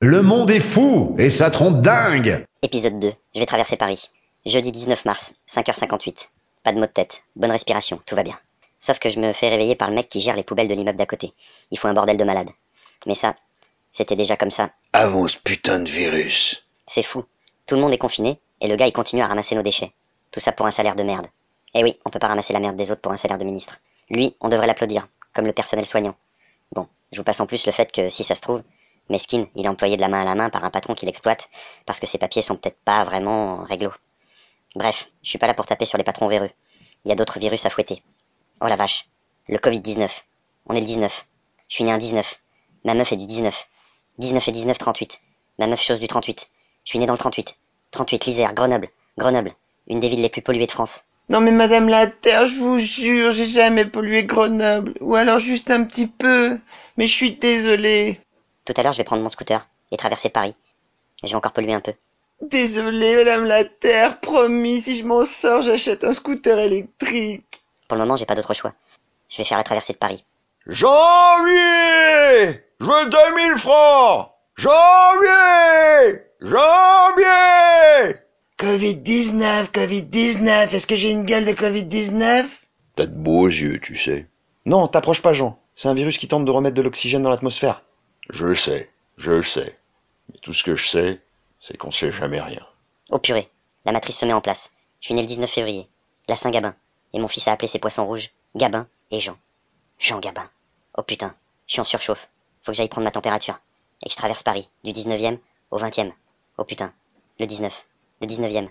Le monde est fou et ça trompe dingue Épisode 2. Je vais traverser Paris. Jeudi 19 mars, 5h58. Pas de maux de tête. Bonne respiration, tout va bien. Sauf que je me fais réveiller par le mec qui gère les poubelles de l'immeuble d'à côté. Il faut un bordel de malade. Mais ça, c'était déjà comme ça. Avant ce putain de virus. C'est fou. Tout le monde est confiné et le gars il continue à ramasser nos déchets. Tout ça pour un salaire de merde. Eh oui, on peut pas ramasser la merde des autres pour un salaire de ministre. Lui, on devrait l'applaudir, comme le personnel soignant. Bon, je vous passe en plus le fait que si ça se trouve, Meskin, il est employé de la main à la main par un patron qui l'exploite parce que ses papiers sont peut-être pas vraiment réglo. Bref, je suis pas là pour taper sur les patrons véreux. Il y a d'autres virus à fouetter. Oh la vache. Le Covid-19. On est le 19. Je suis né un 19. Ma meuf est du 19. 19 et 19, 38. Ma meuf chose du 38. Je suis né dans le 38. 38, l'Isère, Grenoble. Grenoble. Une des villes les plus polluées de France. Non mais Madame la Terre, je vous jure, j'ai jamais pollué Grenoble. Ou alors juste un petit peu. Mais je suis désolé. Tout à l'heure, je vais prendre mon scooter et traverser Paris. Et j'ai encore pollué un peu. Désolé Madame la Terre, promis, si je m'en sors, j'achète un scooter électrique. Pour le moment, j'ai pas d'autre choix. Je vais faire la traversée de Paris. Janvier Je veux 2000 francs Janvier Janvier Covid-19, Covid-19, est-ce que j'ai une gueule de Covid-19 T'as de beaux yeux, tu sais. Non, t'approches pas, Jean. C'est un virus qui tente de remettre de l'oxygène dans l'atmosphère. Je le sais, je le sais. Mais tout ce que je sais, c'est qu'on sait jamais rien. Oh purée, la matrice se met en place. Je suis né le 19 février, la Saint-Gabin. Et mon fils a appelé ses poissons rouges Gabin et Jean. Jean Gabin. Oh putain, je suis en surchauffe. Faut que j'aille prendre ma température. Et que je traverse Paris, du 19e au 20e. Oh putain, le 19, le 19e.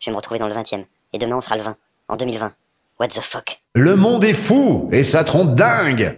Je vais me retrouver dans le 20e. Et demain on sera le 20, en 2020. What the fuck? Le monde est fou et ça trompe dingue